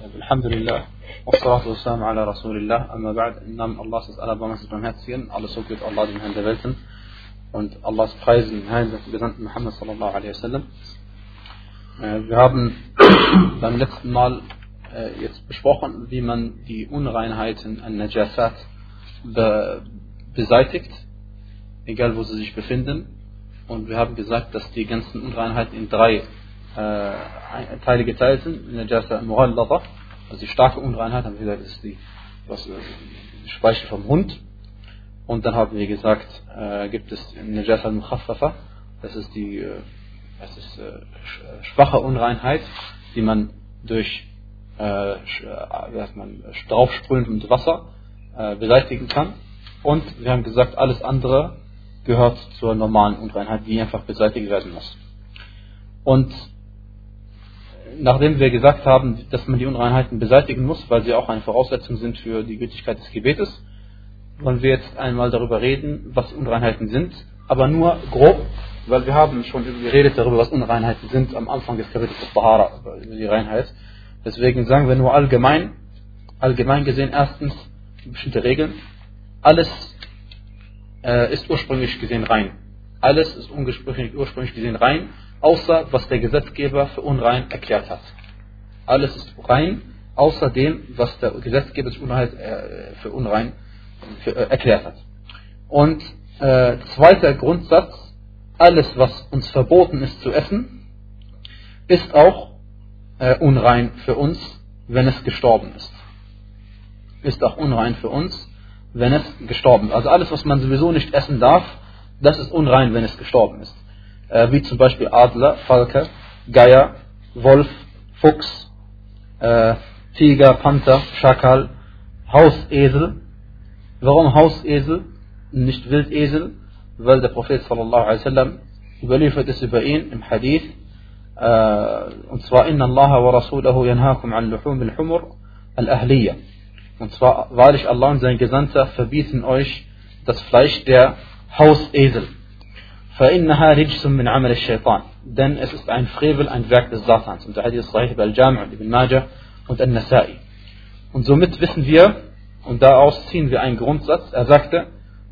Alhamdulillah. Wassalatu wassalamu ala Rasulillah. Amma ba'd. Im Namen Allahs ist aller Barmherzig barmherzigen. Alles so geht Allah, dem Herrn der Welten. Und Allahs Preisen, Herrn des Gesandten Muhammad sallallahu alaihi wasallam. Äh, Wir haben beim letzten Mal äh, jetzt besprochen, wie man die Unreinheiten an Najasat be beseitigt, egal wo sie sich befinden. Und wir haben gesagt, dass die ganzen Unreinheiten in drei äh, Teile geteilt sind. Najasa Mughallata, also die starke Unreinheit, haben wir gesagt, ist die was, äh, Speichel vom Hund. Und dann haben wir gesagt, äh, gibt es Najasa Mukhaffafa, das ist die äh, das ist, äh, schwache Unreinheit, die man durch äh, man, draufsprühen mit Wasser äh, beseitigen kann. Und wir haben gesagt, alles andere gehört zur normalen Unreinheit, die einfach beseitigt werden muss. Und nachdem wir gesagt haben, dass man die Unreinheiten beseitigen muss, weil sie auch eine Voraussetzung sind für die Gültigkeit des Gebetes, wollen wir jetzt einmal darüber reden, was Unreinheiten sind, aber nur grob, weil wir haben schon geredet darüber, was Unreinheiten sind am Anfang des Kapitels Bahara, über die Reinheit. Deswegen sagen wir nur allgemein, allgemein gesehen erstens bestimmte Regeln. Alles äh, ist ursprünglich gesehen rein. Alles ist ursprünglich, gesehen rein, außer was der Gesetzgeber für unrein erklärt hat. Alles ist rein, außer dem, was der Gesetzgeber für unrein für, äh, erklärt hat. Und äh, zweiter Grundsatz, alles, was uns verboten ist zu essen, ist auch äh, unrein für uns, wenn es gestorben ist. Ist auch unrein für uns, wenn es gestorben ist. Also alles, was man sowieso nicht essen darf, das ist unrein, wenn es gestorben ist. Äh, wie zum Beispiel Adler, Falke, Geier, Wolf, Fuchs, äh, Tiger, Panther, Schakal, Hausesel. Warum Hausesel, nicht Wildesel? Weil der Prophet sallallahu alaihi wasallam überliefert es über ihn im Hadith, äh, und zwar Inna Allah wa Rasulahu yanhakum an luhum al-humur al-ahliyya. Und zwar, wahrlich Allah und sein Gesandter verbieten euch das Fleisch der Hausesel. فإنها رجس من عمل الشيطان denn es ist ein Frevel, ein Werk des Satans und der Hadith ist Sahih al-Jami' und Ibn Majah und An-Nasai und somit wissen wir und daraus ziehen wir einen Grundsatz er sagte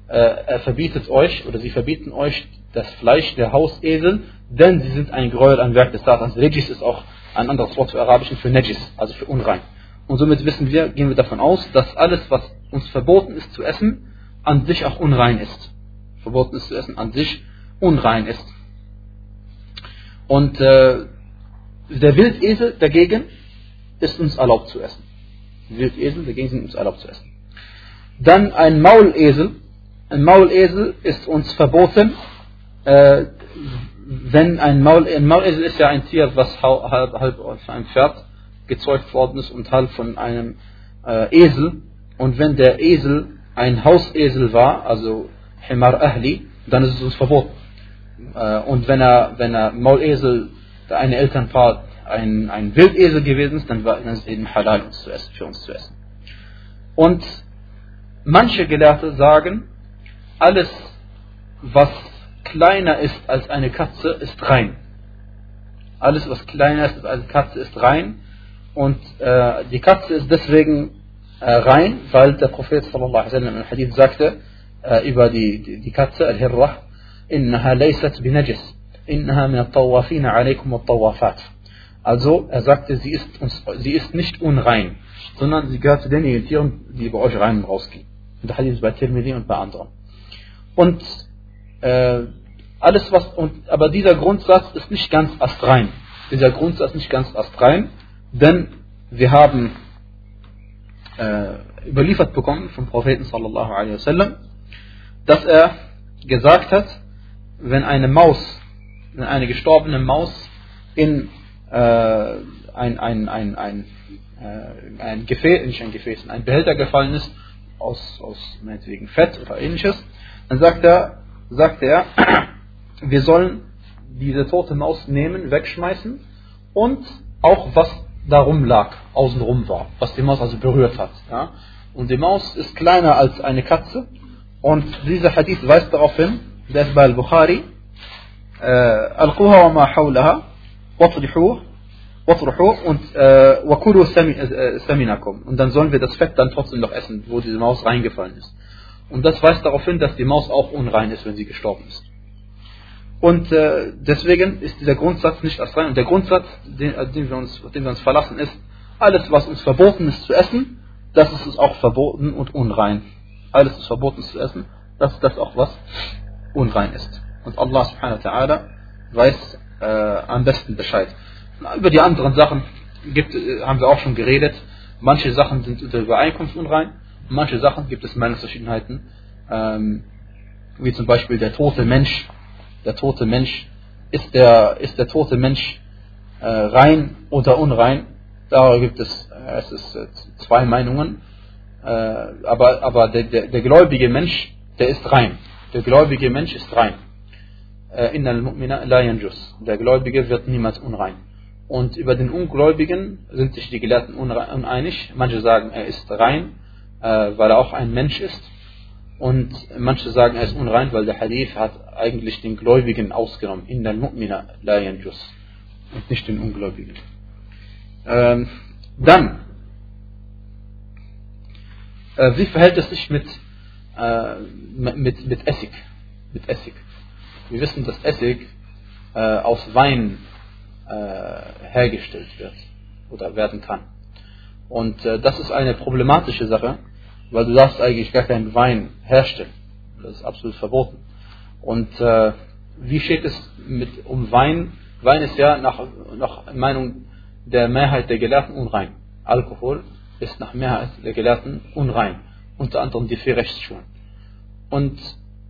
äh, er verbietet euch oder sie verbieten euch das Fleisch der Hausesel denn sie sind ein Gräuel, ein Werk des Satans Regis ist auch ein anderes Wort für Arabischen für Najis, also für unrein und somit wissen wir, gehen wir davon aus, dass alles, was uns verboten ist zu essen, an sich auch unrein ist. Verboten ist zu essen, an sich unrein ist. Und äh, der Wildesel dagegen ist uns erlaubt zu essen. Wildesel dagegen sind uns erlaubt zu essen. Dann ein Maulesel. Ein Maulesel ist uns verboten, äh, wenn ein Maulesel, ein Maulesel ist ja ein Tier, was halb, halb von einem Pferd gezeugt worden ist und halb von einem äh, Esel. Und wenn der Esel ein Hausesel war, also Himar Ahli, dann ist es uns verboten. Äh, und wenn er, wenn er Maulesel, eine Elternpaar ein, ein Wildesel gewesen ist, dann, war, ist es eben halal uns zu essen, für uns zu essen. Und manche Gelehrte sagen, alles, was kleiner ist als eine Katze, ist rein. Alles, was kleiner ist als eine Katze, ist rein. Und äh, die Katze ist deswegen äh, rein, weil der Prophet sallallahu alaihi wasallam im Hadith sagte über die, die, die Katze, Al-Hirrah, إنها ليست بنجس إنها من الطوافين عليكم والطوافات also er sagte sie ist, uns, sie ist nicht unrein sondern sie gehört zu denjenigen Tieren die bei euch rein und rausgehen und der Hadith ist bei Tirmidhi und bei anderen und äh, alles was und aber dieser Grundsatz ist nicht ganz astrein dieser Grundsatz ist nicht ganz astrein denn wir haben äh, überliefert bekommen vom Propheten sallallahu alaihi wasallam dass er gesagt hat wenn eine Maus, wenn eine gestorbene Maus in äh, ein, ein, ein, ein, äh, ein Gefäß, nicht ein Gefäß, in ein Behälter gefallen ist, aus, aus meinetwegen Fett oder ähnliches, dann sagt er, sagt er, wir sollen diese tote Maus nehmen, wegschmeißen und auch was darum lag, außenrum war, was die Maus also berührt hat. Ja? Und die Maus ist kleiner als eine Katze und dieser Hadith weist darauf hin, dass bei Al-Bukhari, äh, Al-Quha wa ma hawlaha, watrihu, watrihu und äh, wakulu äh, saminakum. Und dann sollen wir das Fett dann trotzdem noch essen, wo diese Maus reingefallen ist. Und das weist darauf hin, dass die Maus auch unrein ist, wenn sie gestorben ist. Und äh, deswegen ist dieser Grundsatz nicht als rein. Und der Grundsatz, den, den wir uns, auf den wir uns verlassen, ist, alles, was uns verboten ist zu essen, das ist uns auch verboten und unrein. Alles ist verboten zu essen, das ist das auch, was unrein ist. Und Allah subhanahu wa ta'ala weiß äh, am besten Bescheid. Über die anderen Sachen gibt, äh, haben wir auch schon geredet. Manche Sachen sind unter Übereinkunft unrein, manche Sachen gibt es Meinungsverschiedenheiten, ähm, wie zum Beispiel der tote Mensch. Der tote Mensch, ist der, ist der tote Mensch äh, rein oder unrein? Da gibt es, äh, es ist, äh, zwei Meinungen. Äh, aber aber der, der, der gläubige Mensch, der ist rein. Der gläubige Mensch ist rein. Innal mu'mina la. Der Gläubige wird niemals unrein. Und über den Ungläubigen sind sich die Gelehrten uneinig. Manche sagen, er ist rein, weil er auch ein Mensch ist. Und manche sagen, er ist unrein, weil der Hadith hat eigentlich den Gläubigen ausgenommen. Innal mu'mina la. Und nicht den Ungläubigen. Ähm, dann, äh, wie verhält es sich mit, äh, mit, mit Essig? Mit Essig. Wir wissen, dass Essig äh, aus Wein äh, hergestellt wird oder werden kann. Und äh, das ist eine problematische Sache, weil du darfst eigentlich gar keinen Wein herstellen. Das ist absolut verboten. Und wie steht es mit um Wein? Wein ist ja nach, nach Meinung der Mehrheit der Gelehrten unrein. Alkohol ist nach Mehrheit der Gelehrten unrein, unter anderem die vier Rechtsschulen. Und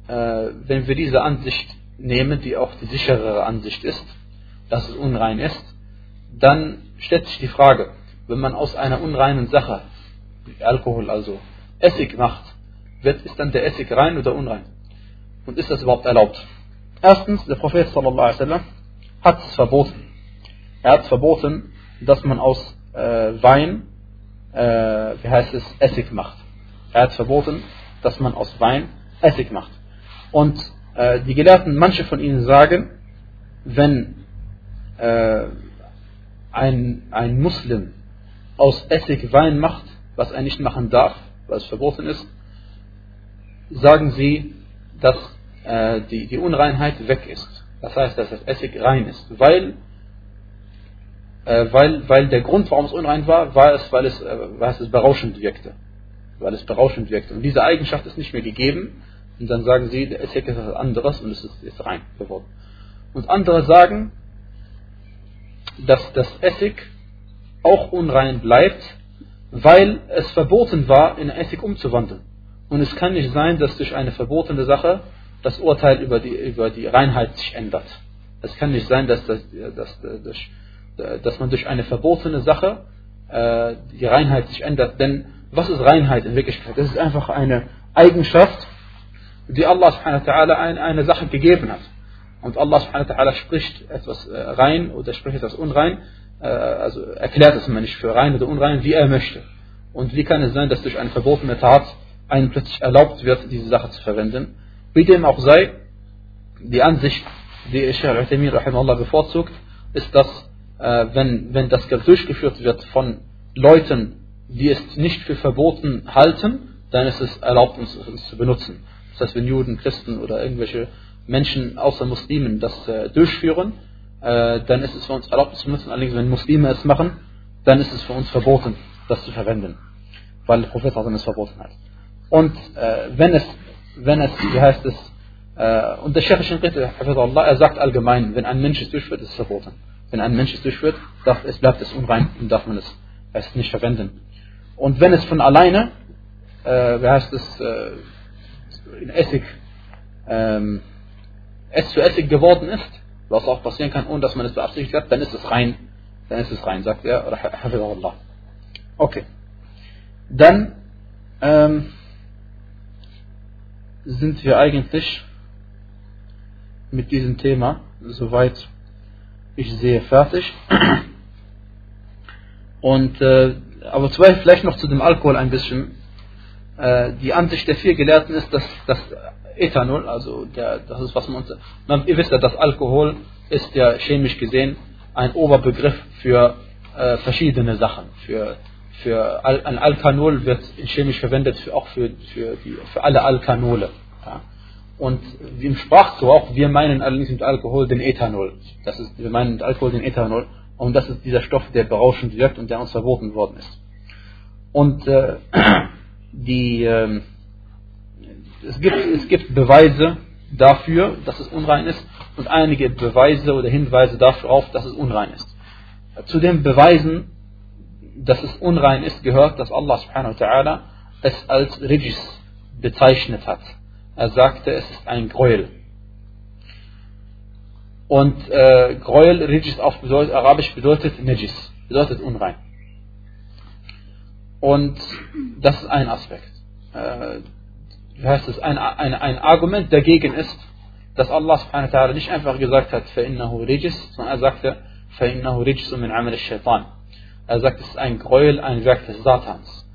äh, wenn wir diese Ansicht nehmen, die auch die sicherere Ansicht ist, dass es unrein ist, dann stellt sich die Frage, wenn man aus einer unreinen Sache, Alkohol also, Essig macht, wird, ist dann der Essig rein oder unrein? Und ist das überhaupt erlaubt? Erstens, der Prophet hat es verboten. Er hat verboten, dass man aus äh, Wein, äh, wie heißt es, Essig macht. Er hat verboten, dass man aus Wein Essig macht. Und äh, die Gelehrten, manche von ihnen sagen, wenn äh, ein, ein Muslim aus Essig Wein macht, was er nicht machen darf, weil es verboten ist, sagen sie, dass äh, die, die Unreinheit weg ist. Das heißt, dass das Essig rein ist, weil weil, weil der Grund, warum es unrein war, war es, weil es, äh, weil es berauschend wirkte. Weil es berauschend wirkte. Und diese Eigenschaft ist nicht mehr gegeben. Und dann sagen sie, der Essig ist etwas anderes und es ist, ist rein geworden. Und andere sagen, dass das Essig auch unrein bleibt, weil es verboten war, in Essig umzuwandeln. Und es kann nicht sein, dass durch eine verbotene Sache das Urteil über die, über die Reinheit sich ändert. Es kann nicht sein, dass, das, dass, dass äh, dass man durch eine verbotene Sache äh, die Reinheit sich ändert. Denn was ist Reinheit in Wirklichkeit? Das ist einfach eine Eigenschaft, die Allah subhanahu wa ta'ala eine, Sache gegeben hat. Und Allah subhanahu wa ta'ala spricht etwas äh, rein oder spricht etwas unrein, äh, also erklärt es mir nicht für rein oder unrein, wie er möchte. Und wie kann es sein, dass durch eine verbotene Tat einem plötzlich erlaubt wird, diese Sache zu verwenden? Wie dem auch sei, die Ansicht, die Sheikh al-Uthaymin bevorzugt, ist, dass äh, wenn, wenn das durchgeführt wird von Leuten, die es nicht für verboten halten, dann ist es erlaubt, uns, uns zu benutzen. Das heißt, wenn Juden, Christen oder irgendwelche Menschen außer Muslimen das äh, durchführen, äh, dann ist es für uns erlaubt, es zu benutzen. Allerdings, wenn Muslime es machen, dann ist es für uns verboten, das zu verwenden, weil der Prophet es verboten hat. Und äh, wenn es, wenn es, wie heißt es, äh, und der Sheikh Shinqiti, er sagt allgemein, wenn ein Mensch es durchführt, ist es verboten wenn ein Mensch es durchführt, darf, es bleibt es unrein und darf man es, es nicht verwenden. Und wenn es von alleine, äh, wie heißt es, äh, in Essig, ähm, es zu Essig geworden ist, was auch passieren kann, ohne dass man es beabsichtigt hat, dann ist es rein, dann ist es rein, sagt er. Okay. Dann ähm, sind wir eigentlich mit diesem Thema soweit ich sehe fertig. Und, äh, aber zwei, vielleicht noch zu dem Alkohol ein bisschen. Äh, die Ansicht der vier Gelehrten ist, dass das Ethanol, also der, das ist was man, man, ihr wisst ja, dass Alkohol ist ja chemisch gesehen ein Oberbegriff für äh, verschiedene Sachen. Für, für Al ein Alkanol wird chemisch verwendet für, auch für, für, die, für alle Alkanole. Ja. Und im Sprachgebrauch, wir meinen allerdings mit Alkohol den Ethanol. Das ist, wir meinen mit Alkohol den Ethanol. Und das ist dieser Stoff, der berauschend wirkt und der uns verboten worden ist. Und äh, die, äh, es, gibt, es gibt Beweise dafür, dass es unrein ist und einige Beweise oder Hinweise darauf, dass es unrein ist. Zu den Beweisen, dass es unrein ist, gehört, dass Allah subhanahu wa ta'ala es als Rijis bezeichnet hat. Er sagte, es ist ein Gräuel. Und äh, Gräuel, Rijis auf bedeutet, Arabisch bedeutet Najis, bedeutet unrein. Und das ist ein Aspekt. Äh, wie heißt es, ein, ein, ein Argument dagegen ist, dass Allah subhanahu wa ta'ala nicht einfach gesagt hat, فَإِنَّهُ رِجِسْ, sondern er sagte, فَإِنَّهُ رِجِسُ مِنْ عَمَلِ الشَّيْطَانِ. Er sagt, es ist ein Gräuel, ein Werk des Satans.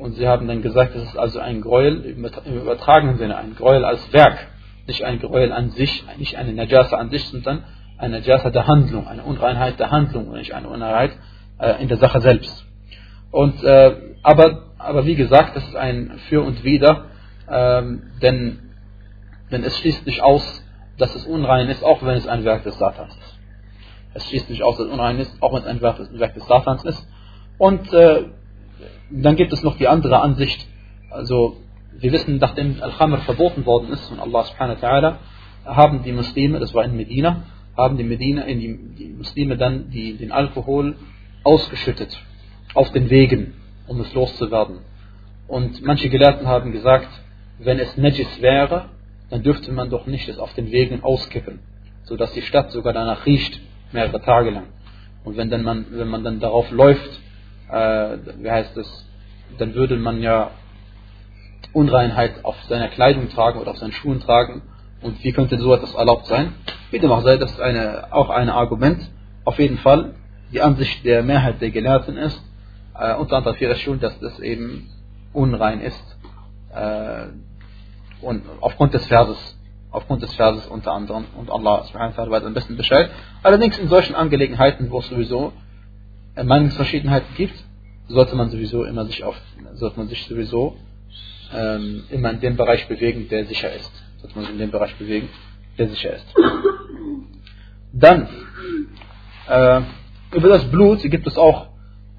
Und sie haben dann gesagt, es ist also ein Gräuel im übertragenen Sinne, ein Gräuel als Werk, nicht ein Gräuel an sich, nicht eine Najasa an sich, sondern eine Najasa der Handlung, eine Unreinheit der Handlung und nicht eine Unreinheit äh, in der Sache selbst. Und, äh, aber, aber wie gesagt, das ist ein Für und Wider, ähm, denn, denn es schließt nicht aus, dass es unrein ist, auch wenn es ein Werk des Satans ist. Es schließt nicht aus, dass es unrein ist, auch wenn es ein Werk des, Werk des Satans ist. Und äh, dann gibt es noch die andere Ansicht. Also wir wissen, nachdem Al-Khamr verboten worden ist von Allah subhanahu wa ta'ala, haben die Muslime, das war in Medina, haben die, Medina, in die, die Muslime dann die, den Alkohol ausgeschüttet auf den Wegen, um es loszuwerden. Und manche Gelehrten haben gesagt, wenn es Najis wäre, dann dürfte man doch nicht es auf den Wegen auskippen, sodass die Stadt sogar danach riecht, mehrere Tage lang. Und wenn, dann man, wenn man dann darauf läuft, äh, wie heißt es, dann würde man ja Unreinheit auf seiner Kleidung tragen oder auf seinen Schuhen tragen. Und wie könnte so etwas erlaubt sein? Wie dem auch sei, das ist eine, auch ein Argument. Auf jeden Fall, die Ansicht der Mehrheit der Gelehrten ist, äh, unter anderem für das Schul, dass das eben unrein ist. Äh, und aufgrund des Verses, aufgrund des Verses unter anderem, und Allah subhanahu wa ta'ala weiß am besten Bescheid. Allerdings in solchen Angelegenheiten, wo es sowieso Meinungsverschiedenheiten gibt, sollte man sowieso immer sich auf, sollte man sich sowieso ähm, immer in dem Bereich bewegen, der sicher ist. Sollte man sich in dem Bereich bewegen, der sicher ist. Dann, äh, über das Blut gibt es auch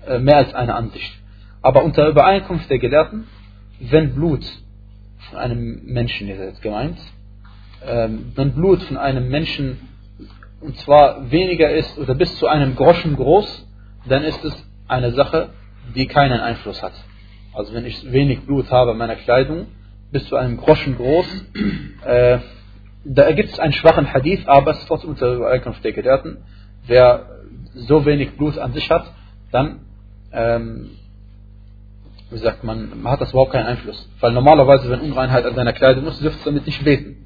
äh, mehr als eine Ansicht. Aber unter Übereinkunft der Gelehrten, wenn Blut von einem Menschen, ist jetzt gemeint, ähm, wenn Blut von einem Menschen und zwar weniger ist oder bis zu einem Groschen groß, dann ist es eine Sache, die keinen Einfluss hat. Also wenn ich wenig Blut habe in meiner Kleidung, bis zu einem Groschen groß, äh, da ergibt es einen schwachen Hadith, aber es ist trotzdem unter Übereinkunft der Gelehrten, wer so wenig Blut an sich hat, dann ähm, wie sagt man, hat das überhaupt keinen Einfluss. Weil normalerweise, wenn Unreinheit an seiner Kleidung ist, dürfte es damit nicht beten.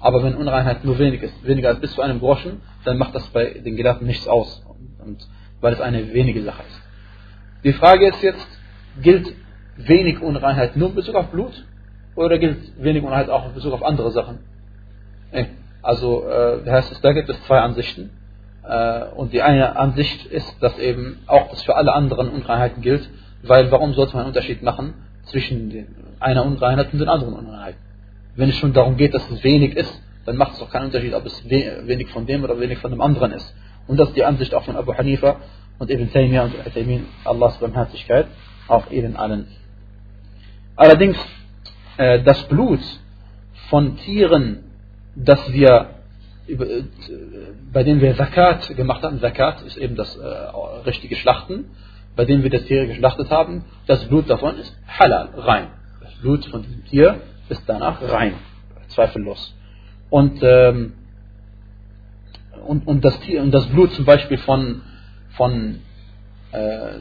Aber wenn Unreinheit nur wenig ist, weniger als bis zu einem Groschen, dann macht das bei den Gelehrten nichts aus. Und, weil es eine wenige Sache ist. Die Frage ist jetzt, gilt wenig Unreinheit nur in Bezug auf Blut? Oder gilt wenig Unreinheit auch in Bezug auf andere Sachen? Also, äh, da gibt es zwei Ansichten. Äh, und die eine Ansicht ist, dass eben auch das für alle anderen Unreinheiten gilt, weil warum sollte man einen Unterschied machen zwischen einer Unreinheit und den anderen Unreinheiten? Wenn es schon darum geht, dass es wenig ist, dann macht es doch keinen Unterschied, ob es wenig von dem oder wenig von dem anderen ist. Und das ist die Ansicht auch von Abu Hanifa und Ibn Taymiyyah und Utaymin, Allahs Barmherzigkeit, auf ihnen allen. Allerdings, äh, das Blut von Tieren, das wir äh, bei denen wir Zakat gemacht haben, Zakat ist eben das äh, richtige Schlachten, bei denen wir das Tier geschlachtet haben, das Blut davon ist halal, rein. Das Blut von diesem Tier ist danach rein, zweifellos. Und, ähm, und, und, das, und das Blut zum Beispiel von, von, äh,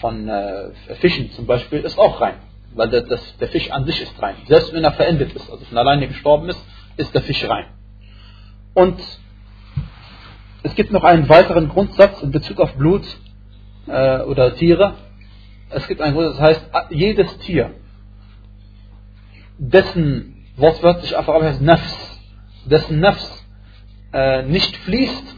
von äh, Fischen zum Beispiel ist auch rein, weil der, das, der Fisch an sich ist rein. Selbst wenn er verendet ist, also von alleine gestorben ist, ist der Fisch rein. Und es gibt noch einen weiteren Grundsatz in Bezug auf Blut äh, oder Tiere. Es gibt einen Grundsatz, das heißt, jedes Tier, dessen wortwörtlich Arabisch heißt Nafs, dessen Nafs äh, nicht fließt,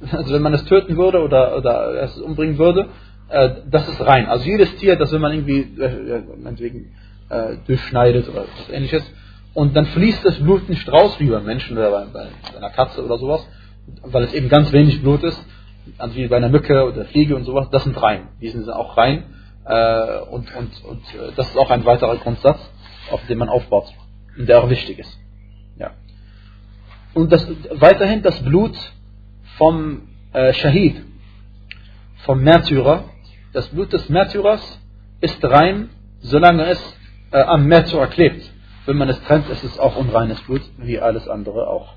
also wenn man es töten würde oder, oder es umbringen würde, äh, das ist rein. Also jedes Tier, das wenn man irgendwie äh, meinetwegen, äh, durchschneidet oder was ähnliches, und dann fließt das Blut nicht raus wie beim Menschen oder bei, bei einer Katze oder sowas, weil es eben ganz wenig Blut ist, also wie bei einer Mücke oder Fliege und sowas, das sind rein. Die sind auch rein äh, und, und, und äh, das ist auch ein weiterer Grundsatz, auf den man aufbaut und der auch wichtig ist. Und das, weiterhin das Blut vom äh, Shahid, vom Märtyrer, das Blut des Märtyrers ist rein, solange es äh, am Märtyrer klebt. Wenn man es trennt, ist es auch unreines Blut, wie alles andere auch.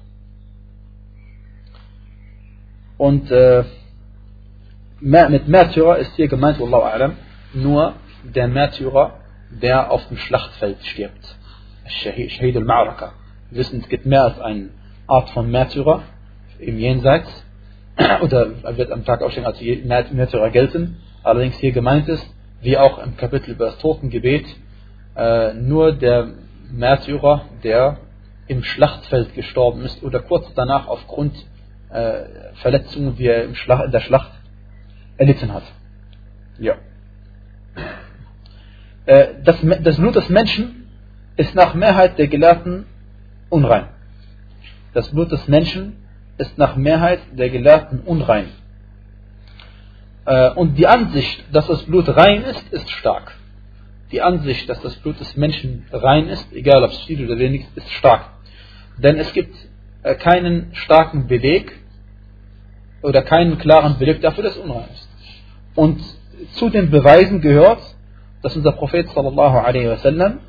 Und äh, mit Märtyrer ist hier gemeint, Wallahu a'lam, nur der Märtyrer, der auf dem Schlachtfeld stirbt. Shahid al-Ma'raka. Wissen, es gibt mehr als eine Art von Märtyrer im Jenseits, oder wird am Tag ausstehen als Märtyrer gelten. Allerdings hier gemeint ist, wie auch im Kapitel über das Totengebet, äh, nur der Märtyrer, der im Schlachtfeld gestorben ist oder kurz danach aufgrund äh, Verletzungen, die er Schlacht, in der Schlacht erlitten hat. Ja. Äh, das, das Blut des Menschen ist nach Mehrheit der Gelehrten unrein. Das Blut des Menschen ist nach Mehrheit der Gelehrten unrein. Äh, und die Ansicht, dass das Blut rein ist, ist stark die Ansicht, dass das Blut des Menschen rein ist, egal ob es viel oder wenig ist, stark. Denn es gibt äh, keinen starken Beleg oder keinen klaren Beleg dafür, dass es unrein ist. Und zu den Beweisen gehört, dass unser Prophet sallallahu alaihi wasallam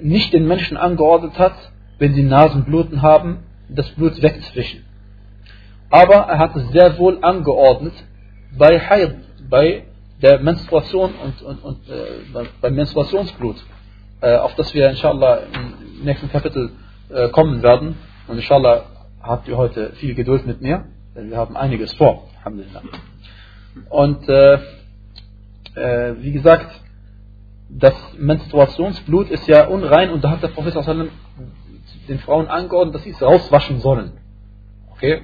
nicht den Menschen angeordnet hat, wenn sie Nasenbluten haben, das Blut wegzuwischen. Aber er hat es sehr wohl angeordnet bei Haid, bei der Menstruation und, und, und äh, beim Menstruationsblut, äh, auf das wir inshallah im nächsten Kapitel äh, kommen werden. Und inshallah habt ihr heute viel Geduld mit mir, denn wir haben einiges vor. Alhamdulillah. Und äh, äh, wie gesagt, das Menstruationsblut ist ja unrein und da hat der Prophet den Frauen angeordnet, dass sie es rauswaschen sollen. Okay?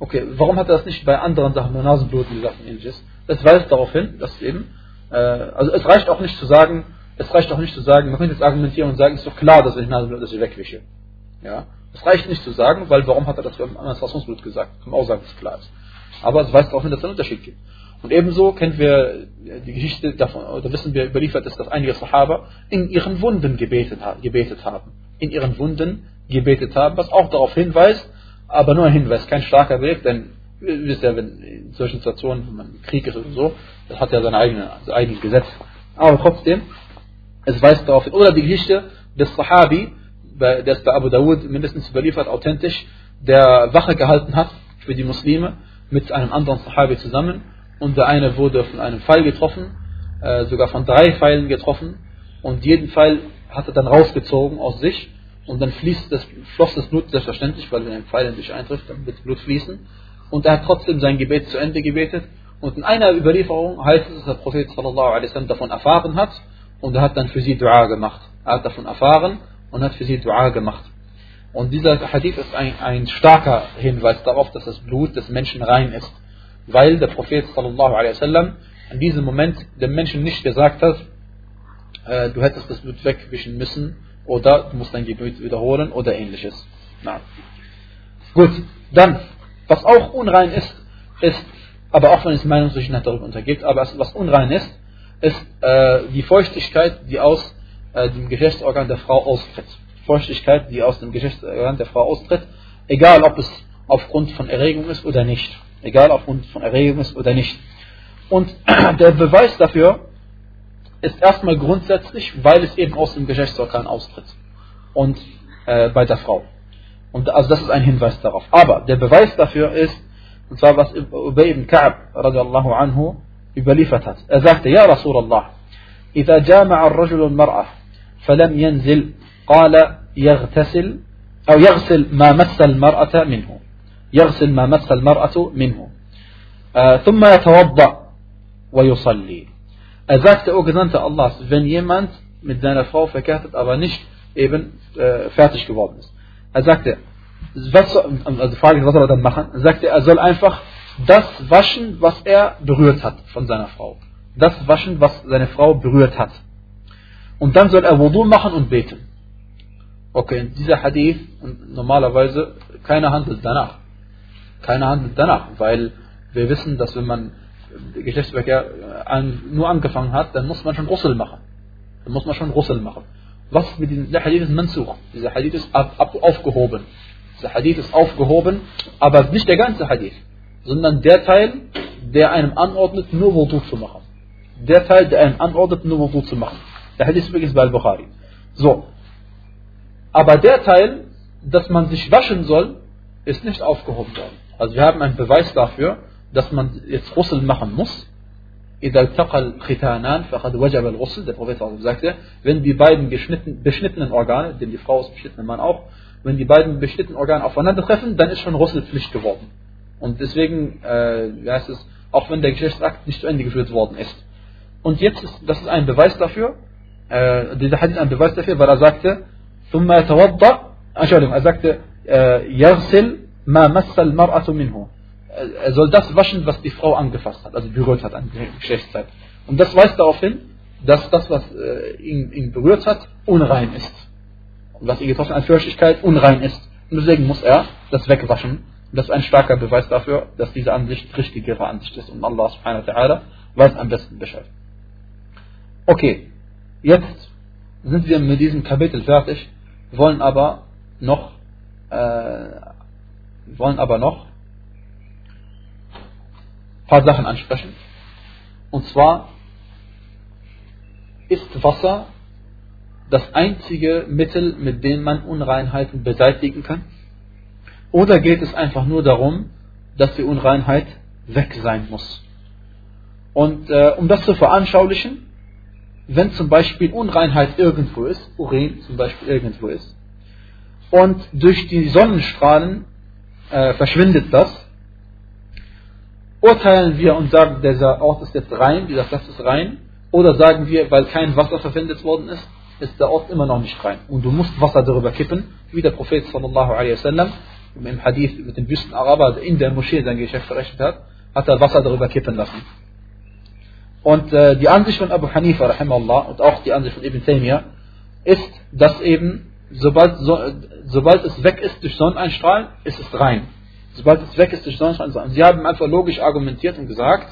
Okay, warum hat er das nicht bei anderen Sachen, bei Nasenblut, wie gesagt, ähnliches? Es weist darauf hin, dass eben, äh, also es reicht auch nicht zu sagen, es reicht auch nicht zu sagen, man könnte jetzt argumentieren und sagen, es ist doch klar, dass ich Nasenblut, dass ich wegwische. Ja, es reicht nicht zu sagen, weil warum hat er das beim Menstruationsblut gesagt? Kann man auch sagen, dass es klar ist. Aber es weist darauf hin, dass es einen Unterschied gibt. Und ebenso kennen wir die Geschichte davon, oder wissen wir überliefert ist, dass einige Sahaba in ihren Wunden gebetet, gebetet haben. In ihren Wunden gebetet haben, was auch darauf hinweist, aber nur ein Hinweis, kein starker Weg, denn ihr wisst ja, wenn in solchen Situationen, wenn man Krieg ist oder so, das hat ja seine eigene, sein eigenes Gesetz. Aber trotzdem, es weist darauf hin. Oder die Geschichte des Sahabi, der ist bei Abu Dawud mindestens überliefert, authentisch, der Wache gehalten hat für die Muslime mit einem anderen Sahabi zusammen und der eine wurde von einem Pfeil getroffen, äh, sogar von drei Pfeilen getroffen und jeden Pfeil hat er dann rausgezogen aus sich und dann fließt das, floss das Blut selbstverständlich, weil wenn ein Pfeil in dich eintrifft, dann wird Blut fließen und er hat trotzdem sein Gebet zu Ende gebetet. Und in einer Überlieferung heißt es, dass der Prophet sallallahu alaihi wasallam davon erfahren hat und er hat dann für sie Dua gemacht. Er hat davon erfahren und hat für sie Dua gemacht. Und dieser Hadith ist ein, ein starker Hinweis darauf, dass das Blut des Menschen rein ist. Weil der Prophet sallallahu alaihi wasallam in diesem Moment dem Menschen nicht gesagt hat, äh, du hättest das Blut wegwischen müssen oder du musst dein Gebet wiederholen oder ähnliches. Na. Gut, dann was auch unrein ist, ist, aber auch wenn es Meinungsverschiedenheit darüber untergibt, aber was unrein ist, ist äh, die Feuchtigkeit, die aus äh, dem Geschlechtsorgan der Frau austritt. Feuchtigkeit, die aus dem Geschlechtsorgan der Frau austritt, egal ob es aufgrund von Erregung ist oder nicht. Egal aufgrund von Erregung ist oder nicht. Und der Beweis dafür ist erstmal grundsätzlich, weil es eben aus dem Geschlechtsorgan austritt. Und äh, bei der Frau. Und also das ist ein Hinweis darauf. Aber der Beweis dafür ist, und zwar was Ubay ibn Ka'b radiallahu anhu überliefert hat. Er sagte, Ja Rasulallah, إذا جامع الرجل المرأة فلم ينزل قال يغتسل أو يغسل ما مس المرأة منه يغسل ما مس المرأة منه آه ثم يتوضأ ويصلي er sagte, O Gesandter Allahs, wenn jemand mit seiner Frau verkehrt hat, aber nicht eben äh, fertig geworden ist. Er sagte, was, also Frage ist, was soll er dann machen? Er sagte, er soll einfach das waschen, was er berührt hat von seiner Frau. Das waschen, was seine Frau berührt hat. Und dann soll er Wudu machen und beten. Okay, dieser Hadith, normalerweise, keiner handelt danach. Keiner handelt danach, weil wir wissen, dass wenn man Geschlechtsverkehr nur angefangen hat, dann muss man schon Russel machen. Dann muss man schon Russel machen. Was mit diesem, Hadith ist Mansur. Dieser Hadith ist ab, ab, aufgehoben. Dieser Hadith ist aufgehoben, aber nicht der ganze Hadith, sondern der Teil, der einem anordnet, nur Wudu zu machen. Der Teil, der einem anordnet, nur Wudu zu machen. Der Hadith übrigens bei Al-Bukhari. So. Aber der Teil, dass man sich waschen soll, ist nicht aufgehoben worden. Also wir haben einen Beweis dafür, dass man jetzt Russel machen muss. إذا التقى الختانان فقد وجب الغسل der Prophet sagte wenn die beiden beschnittenen Organe denn die Frau ist beschnittene Mann auch wenn die beiden beschnittenen Organe aufeinandertreffen dann ist schon Russel Pflicht geworden und deswegen äh, heißt es auch wenn der Geschlechtsakt nicht zu Ende geführt worden ist und jetzt ist das ist ein Beweis dafür äh, dieser Hadith ein Beweis dafür weil er sagte ثم يتوضأ Entschuldigung er sagte يغسل ما مس المرأة منه er soll das waschen, was die Frau angefasst hat, also berührt hat an der Geschlechtszeit. Und das weist darauf hin, dass das, was äh, ihn, ihn, berührt hat, unrein ist. Und was ihn getroffen hat an Fürchtigkeit, unrein ist. Und deswegen muss er das wegwaschen. Und das ist ein starker Beweis dafür, dass diese Ansicht richtigere Ansicht ist. Und Allah subhanahu wa ta'ala weiß am besten Bescheid. Okay, jetzt sind wir mit diesem Kapitel fertig, wollen aber noch, äh, wollen aber noch paar Sachen ansprechen. Und zwar ist Wasser das einzige Mittel, mit dem man Unreinheiten beseitigen kann? Oder geht es einfach nur darum, dass die Unreinheit weg sein muss? Und äh, um das zu veranschaulichen, wenn zum Beispiel Unreinheit irgendwo ist, Urin zum Beispiel irgendwo ist, und durch die Sonnenstrahlen äh, verschwindet das, urteilen wir und sagen, dieser Ort ist jetzt rein, dieser Platz ist rein, oder sagen wir, weil kein Wasser verwendet worden ist, ist der Ort immer noch nicht rein. Und du musst Wasser darüber kippen, wie der Prophet sallallahu alaihi wasallam im Hadith mit dem Wüstenaraber, in der Moschee sein Geschäft verrechnet hat, hat er Wasser darüber kippen lassen. Und äh, die Ansicht von Abu Hanifa, rahimahullah, und auch die Ansicht von Ibn Taymiyyah, ist, dass eben, sobald, so, sobald es weg ist durch Sonneneinstrahlen, ist es rein sobald es weg ist durch Sonnenschein. Und sie haben einfach logisch argumentiert und gesagt,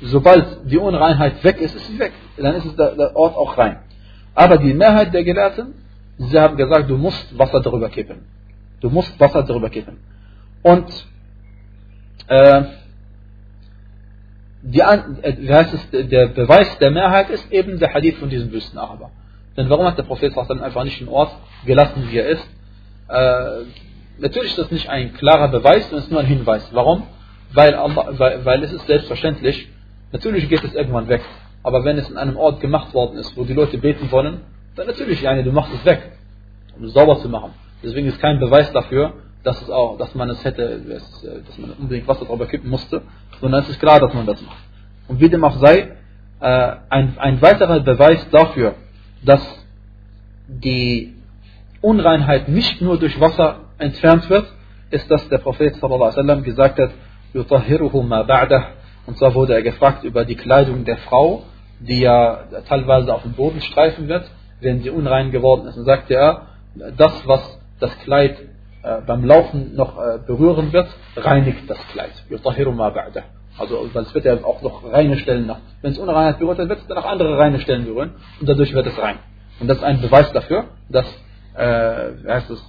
sobald die Unreinheit weg ist, ist sie weg. Dann ist der, der Ort auch rein. Aber die Mehrheit der Gelehrten, sie haben gesagt, du musst Wasser darüber kippen. Du musst Wasser darüber kippen. Und äh, die, äh, wie heißt es, der Beweis der Mehrheit ist eben der Hadith von diesem Wüstenaraber. Denn warum hat der Prophet einfach nicht den Ort gelassen, wie er ist? Äh, Natürlich ist das nicht ein klarer Beweis, sondern es ist nur ein Hinweis. Warum? Weil, Allah, weil, weil es ist selbstverständlich, natürlich geht es irgendwann weg. Aber wenn es in einem Ort gemacht worden ist, wo die Leute beten wollen, dann natürlich, ja, du machst es weg, um es sauber zu machen. Deswegen ist kein Beweis dafür, dass es auch, dass man es hätte, dass man unbedingt Wasser drüber kippen musste, sondern es ist klar, dass man das macht. Und wie dem auch sei, äh, ein, ein weiterer Beweis dafür, dass die Unreinheit nicht nur durch Wasser entfernt wird, ist, dass der Prophet sallam, gesagt hat, und zwar wurde er gefragt über die Kleidung der Frau, die ja teilweise auf dem Boden streifen wird, wenn sie unrein geworden ist. Und sagte er, das, was das Kleid äh, beim Laufen noch äh, berühren wird, reinigt das Kleid. Also es wird ja auch noch reine Stellen noch. Wenn es Unreinheit berührt, dann wird es dann auch andere reine Stellen berühren und dadurch wird es rein. Und das ist ein Beweis dafür, dass äh, heißt es,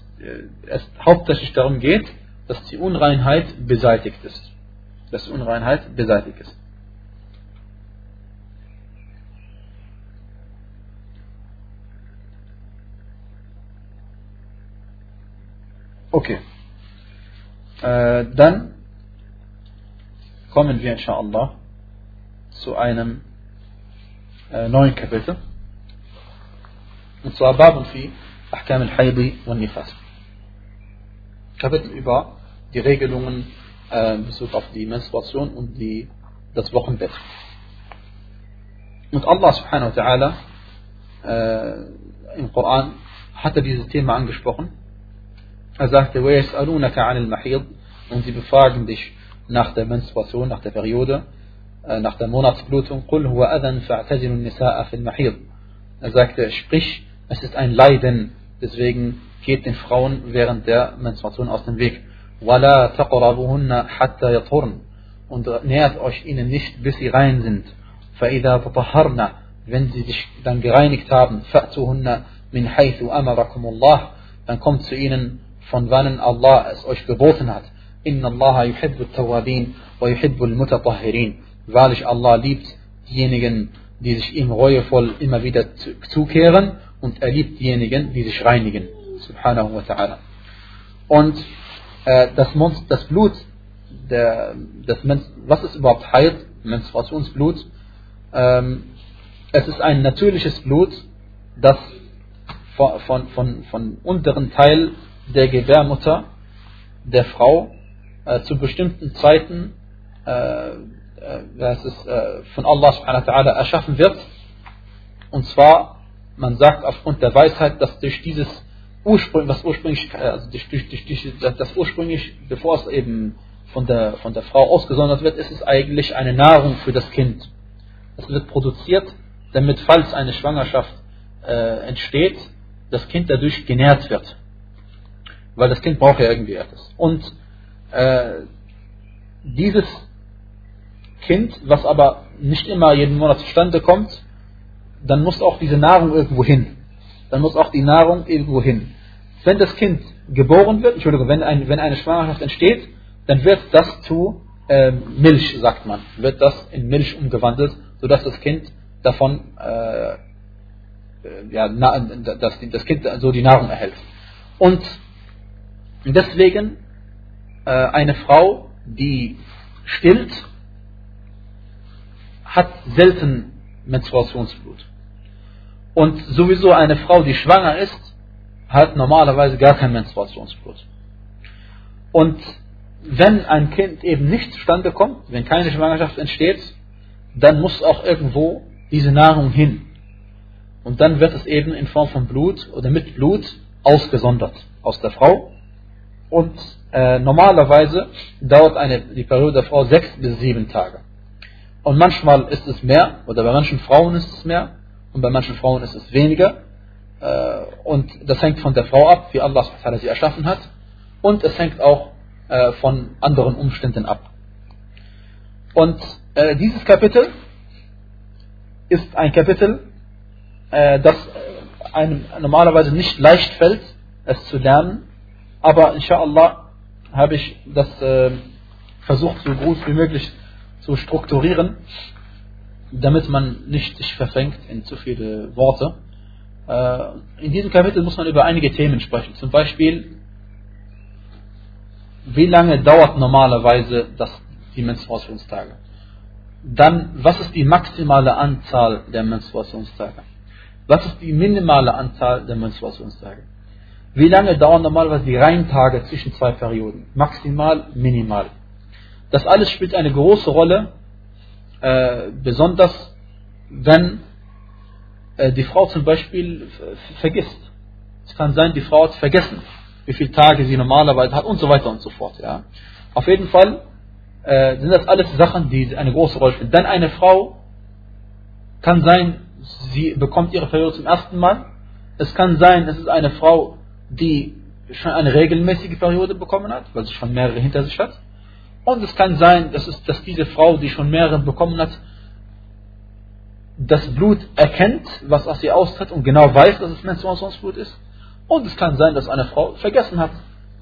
es hauptsächlich darum geht, dass die Unreinheit beseitigt ist. Dass die Unreinheit beseitigt ist. Okay. Äh, dann kommen wir inshallah zu einem äh, neuen Kapitel. Und zwar Babun fi Ahkam al-Haidi und Nifas. Kapitel über die Regelungen äh, in Bezug auf die Menstruation und die, das Wochenbett. Und Allah subhanahu wa ta'ala äh, im Koran hat er dieses Thema angesprochen. Er sagte, وَيَسْأَلُونَكَ عَنِ الْمَحِيض und sie befragen dich nach der Menstruation, nach der Periode, äh, nach der Monatsblutung, قُلْ هُوَ أَذًا فَاعْتَزِلُوا النِّسَاءَ فِي الْمَحِيضِ Er sagte, sprich, es ist ein Leiden, deswegen geht den Frauen während der Menstruation aus dem Weg. وَلَا تَقْرَبُهُنَّ حَتَّى يَطْهُرْنَ Und nähert euch ihnen nicht, bis sie rein sind. فَإِذَا تَطَهَّرْنَ Wenn sie sich dann gereinigt haben, فَأْتُهُنَّ مِنْ حَيْثُ أَمَرَكُمُ اللَّهِ Dann kommt zu ihnen, von wann Allah es euch geboten hat. إِنَّ اللَّهَ يُحِبُّ التَّوَّابِينَ وَيُحِبُّ الْمُتَطَهِّرِينَ Wahrlich Allah liebt diejenigen, die sich ihm reuevoll immer wieder zukehren und er liebt diejenigen, die sich reinigen. Subhanahu wa ta'ala. Und äh, das, das, Blut, der, das, was ist überhaupt Haid, Menstruationsblut? Ähm, es ist ein natürliches Blut, das von, von, von, von unteren Teil der Gebärmutter der Frau äh, zu bestimmten Zeiten äh, äh, es, äh, von Allah subhanahu wa erschaffen wird. Und zwar, man sagt aufgrund der Weisheit, dass durch dieses Ursprung, was ursprünglich, also durch, durch, durch, das ursprünglich, bevor es eben von der, von der Frau ausgesondert wird, ist es eigentlich eine Nahrung für das Kind. Es wird produziert, damit, falls eine Schwangerschaft äh, entsteht, das Kind dadurch genährt wird. Weil das Kind braucht ja irgendwie etwas. Und äh, dieses Kind, was aber nicht immer jeden Monat zustande kommt, dann muss auch diese Nahrung irgendwo hin. Dann muss auch die Nahrung irgendwo hin. Wenn das Kind geboren wird, Entschuldigung, wenn, ein, wenn eine Schwangerschaft entsteht, dann wird das zu äh, Milch, sagt man, wird das in Milch umgewandelt, sodass das Kind davon, äh, äh ja, na, dass das Kind so die Nahrung erhält. Und deswegen äh, eine Frau, die stillt, hat selten Menstruationsblut. Und sowieso eine Frau, die schwanger ist, hat normalerweise gar kein Menstruationsblut. Und wenn ein Kind eben nicht zustande kommt, wenn keine Schwangerschaft entsteht, dann muss auch irgendwo diese Nahrung hin. Und dann wird es eben in Form von Blut oder mit Blut ausgesondert aus der Frau. Und äh, normalerweise dauert eine, die Periode der Frau sechs bis sieben Tage. Und manchmal ist es mehr, oder bei manchen Frauen ist es mehr, und bei manchen Frauen ist es weniger. Äh, und das hängt von der Frau ab, wie Allah sie erschaffen hat. Und es hängt auch äh, von anderen Umständen ab. Und äh, dieses Kapitel ist ein Kapitel, das einem normalerweise nicht leicht fällt, es zu lernen. Aber inshallah habe ich das versucht, so gut wie möglich zu strukturieren damit man nicht sich verfängt in zu viele Worte. Äh, in diesem Kapitel muss man über einige Themen sprechen. Zum Beispiel, wie lange dauert normalerweise das, die Menstruationstage? Dann, was ist die maximale Anzahl der Menstruationstage? Was ist die minimale Anzahl der Menstruationstage? Wie lange dauern normalerweise die Reintage zwischen zwei Perioden? Maximal, minimal. Das alles spielt eine große Rolle äh, besonders wenn äh, die Frau zum Beispiel vergisst. Es kann sein, die Frau hat vergessen, wie viele Tage sie normalerweise hat und so weiter und so fort. Ja. Auf jeden Fall äh, sind das alles Sachen, die eine große Rolle spielen. Denn eine Frau kann sein, sie bekommt ihre Periode zum ersten Mal. Es kann sein, es ist eine Frau, die schon eine regelmäßige Periode bekommen hat, weil sie schon mehrere hinter sich hat. Und es kann sein, dass, es, dass diese Frau, die schon mehrere bekommen hat, das Blut erkennt, was aus ihr austritt und genau weiß, dass es Menstruationsblut ist. Und es kann sein, dass eine Frau vergessen hat,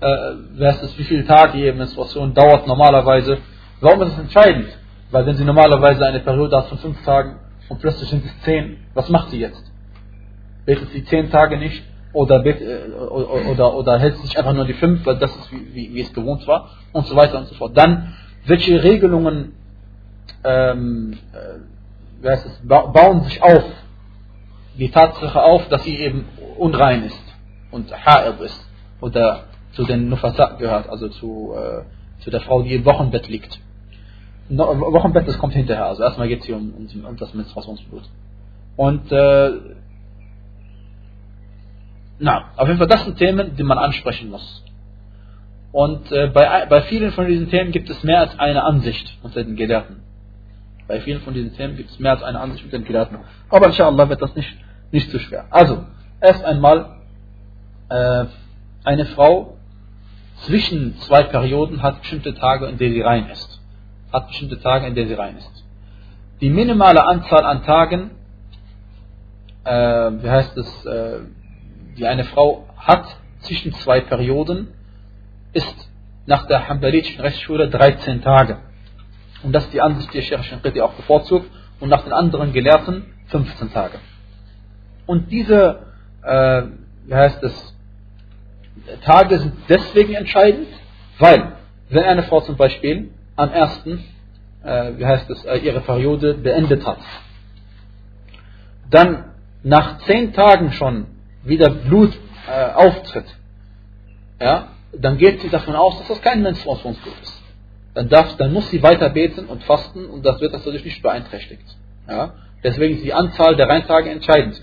äh, es, wie viele Tage ihre Menstruation dauert normalerweise. Warum ist es entscheidend? Weil wenn sie normalerweise eine Periode hat von fünf Tagen und plötzlich sind es zehn, was macht sie jetzt? Betet sie zehn Tage nicht oder, äh, oder, oder, oder hält sich einfach nur die fünf, weil das ist wie, wie, wie, es gewohnt war und so weiter und so fort. Dann, welche Regelungen ähm, äh, es, bauen sich auf, die Tatsache auf, dass sie eben unrein ist und Ha'ib ist oder zu den Nufasa gehört, also zu, äh, zu der Frau, die im Wochenbett liegt. No, Wochenbett, das kommt hinterher, also erstmal geht es hier um, um, um das Menstruationsblut. Und äh, na, auf jeden Fall, das sind Themen, die man ansprechen muss. Und äh, bei, bei vielen von diesen Themen gibt es mehr als eine Ansicht unter den Gelehrten. Bei vielen von diesen Themen gibt es mehr als eine Ansicht unter den Gelehrten. Aber inshallah wird das nicht, nicht zu schwer. Also, erst einmal, äh, eine Frau zwischen zwei Perioden hat bestimmte Tage, in denen sie rein ist. Hat bestimmte Tage, in denen sie rein ist. Die minimale Anzahl an Tagen, äh, wie heißt es, äh, die eine Frau hat zwischen zwei Perioden, ist nach der Hanbalitischen Rechtsschule 13 Tage. Und das ist die Ansicht, die Sheikh Shinqiti auch bevorzugt. Und nach den anderen Gelehrten 15 Tage. Und diese, äh, wie heißt es, Tage sind deswegen entscheidend, weil, wenn eine Frau zum Beispiel am ersten, äh, wie heißt es, äh, ihre Periode beendet hat, dann nach zehn Tagen schon wieder Blut äh, auftritt, ja, dann geht sie davon aus, dass das kein Menstruationsblut ist. Dann, darf, dann muss sie weiter beten und fasten und das wird das natürlich nicht beeinträchtigt. Ja? Deswegen ist die Anzahl der Reintage entscheidend.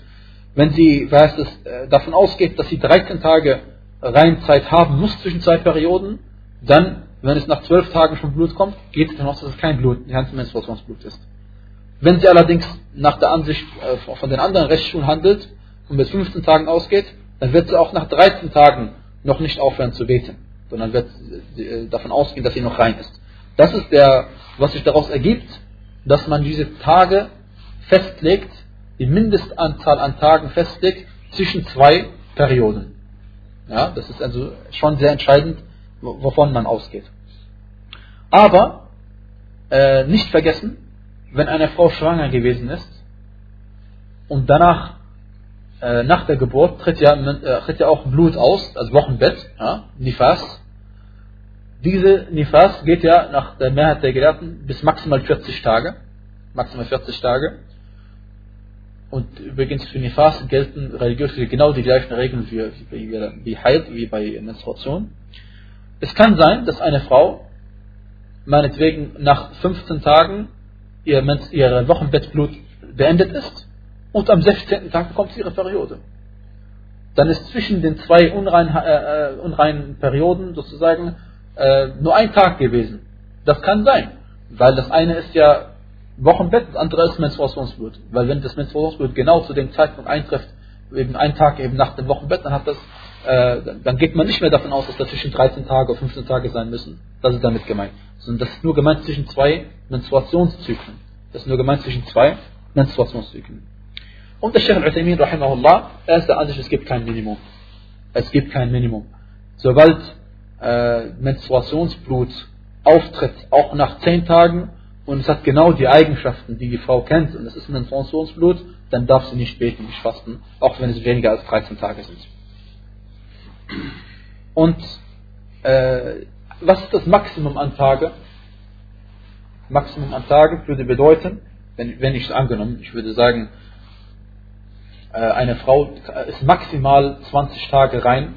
Wenn sie es, äh, davon ausgeht, dass sie 13 Tage Reinzeit haben muss zwischen zwei Perioden, dann, wenn es nach 12 Tagen schon Blut kommt, geht sie davon aus, dass es kein Blut, kein Menstruationsblut ist. Wenn sie allerdings nach der Ansicht äh, von den anderen Rechtsschulen handelt und mit 15 Tagen ausgeht, dann wird sie auch nach 13 Tagen noch nicht aufhören zu beten, sondern wird äh, davon ausgehen, dass sie noch rein ist. Das ist der, was sich daraus ergibt, dass man diese Tage festlegt, die Mindestanzahl an Tagen festlegt zwischen zwei Perioden. Ja, das ist also schon sehr entscheidend, wovon man ausgeht. Aber äh, nicht vergessen, wenn eine Frau schwanger gewesen ist und danach äh, nach der Geburt tritt ja, äh, tritt ja auch Blut aus, also Wochenbett, ja, Nifas. Diese Nifas geht ja nach der Mehrheit der Gelehrten bis maximal 40 Tage. Maximal 40 Tage. Und übrigens für Nifas gelten religiös genau die gleichen Regeln wie, wie, wie Haid, wie bei Menstruation. Es kann sein, dass eine Frau meinetwegen nach 15 Tagen ihr, ihr Wochenbettblut beendet ist und am 16. Tag bekommt sie ihre Periode. Dann ist zwischen den zwei unreinen, äh, äh, unreinen Perioden sozusagen äh, nur ein Tag gewesen. Das kann sein, weil das eine ist ja Wochenbett, das andere ist Menstruationsblut. Weil wenn das Menstruationsblut genau zu dem Zeitpunkt eintrifft, eben ein Tag eben nach dem Wochenbett, dann hat das, äh, dann geht man nicht mehr davon aus, dass das zwischen 13 Tage oder 15 Tage sein müssen. Das ist damit gemeint. Sondern das ist nur gemeint zwischen zwei Menstruationszyklen. Das ist nur gemeint zwischen zwei Menstruationszyklen. Und der Sheikh Al-Uthaymin, rahimahullah, er ist der Ansicht, es gibt kein Minimum. Es gibt kein Minimum. Sobald äh, Menstruationsblut auftritt, auch nach zehn Tagen, und es hat genau die Eigenschaften, die die Frau kennt, und es ist Menstruationsblut, dann darf sie nicht beten, nicht fasten, auch wenn es weniger als 13 Tage sind. Und äh, was ist das Maximum an Tage? Maximum an Tage würde bedeuten, wenn, wenn ich angenommen, ich würde sagen, eine Frau ist maximal 20 Tage rein,